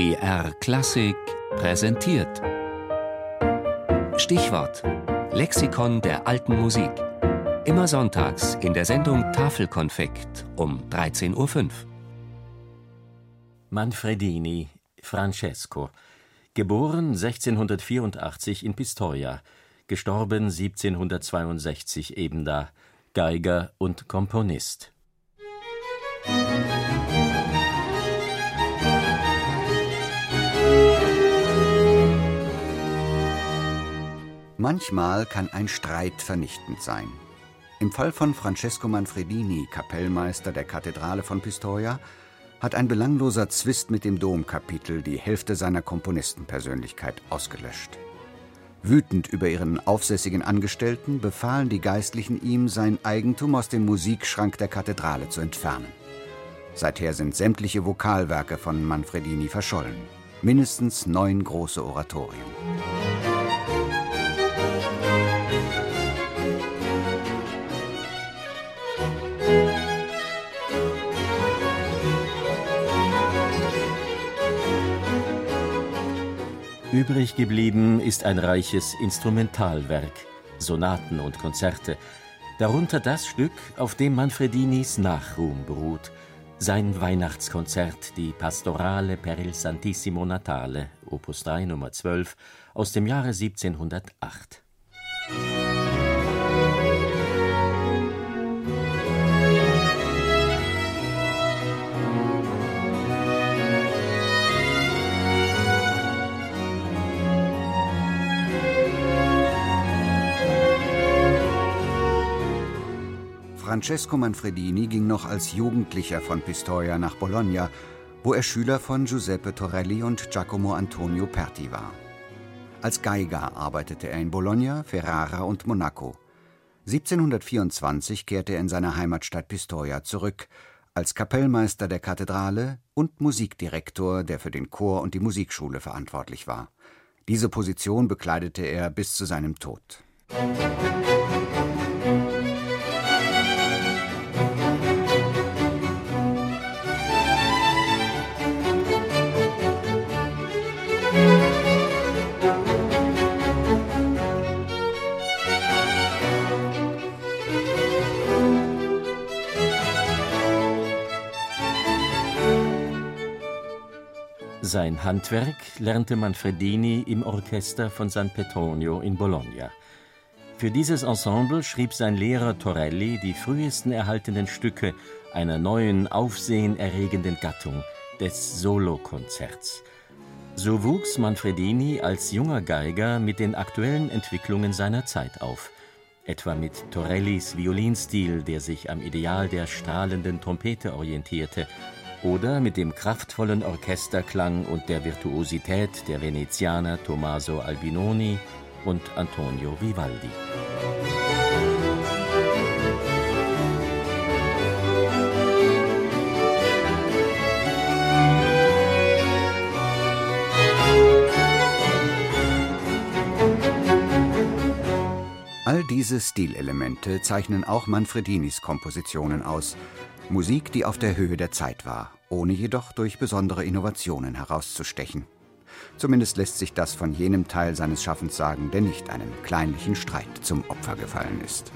BR Klassik präsentiert. Stichwort: Lexikon der alten Musik. Immer sonntags in der Sendung Tafelkonfekt um 13.05 Uhr. Manfredini, Francesco. Geboren 1684 in Pistoia, gestorben 1762 ebenda, Geiger und Komponist. Manchmal kann ein Streit vernichtend sein. Im Fall von Francesco Manfredini, Kapellmeister der Kathedrale von Pistoia, hat ein belangloser Zwist mit dem Domkapitel die Hälfte seiner Komponistenpersönlichkeit ausgelöscht. Wütend über ihren aufsässigen Angestellten befahlen die Geistlichen ihm, sein Eigentum aus dem Musikschrank der Kathedrale zu entfernen. Seither sind sämtliche Vokalwerke von Manfredini verschollen. Mindestens neun große Oratorien. Übrig geblieben ist ein reiches Instrumentalwerk, Sonaten und Konzerte, darunter das Stück, auf dem Manfredinis Nachruhm beruht, sein Weihnachtskonzert, die Pastorale per il Santissimo Natale, Opus 3 Nummer 12, aus dem Jahre 1708. Francesco Manfredini ging noch als Jugendlicher von Pistoia nach Bologna, wo er Schüler von Giuseppe Torelli und Giacomo Antonio Perti war. Als Geiger arbeitete er in Bologna, Ferrara und Monaco. 1724 kehrte er in seine Heimatstadt Pistoia zurück, als Kapellmeister der Kathedrale und Musikdirektor, der für den Chor und die Musikschule verantwortlich war. Diese Position bekleidete er bis zu seinem Tod. Sein Handwerk lernte Manfredini im Orchester von San Petronio in Bologna. Für dieses Ensemble schrieb sein Lehrer Torelli die frühesten erhaltenen Stücke einer neuen, aufsehenerregenden Gattung, des Solokonzerts. So wuchs Manfredini als junger Geiger mit den aktuellen Entwicklungen seiner Zeit auf, etwa mit Torellis Violinstil, der sich am Ideal der strahlenden Trompete orientierte, oder mit dem kraftvollen Orchesterklang und der Virtuosität der Venezianer Tommaso Albinoni und Antonio Vivaldi. All diese Stilelemente zeichnen auch Manfredinis Kompositionen aus, Musik, die auf der Höhe der Zeit war, ohne jedoch durch besondere Innovationen herauszustechen. Zumindest lässt sich das von jenem Teil seines Schaffens sagen, der nicht einem kleinlichen Streit zum Opfer gefallen ist.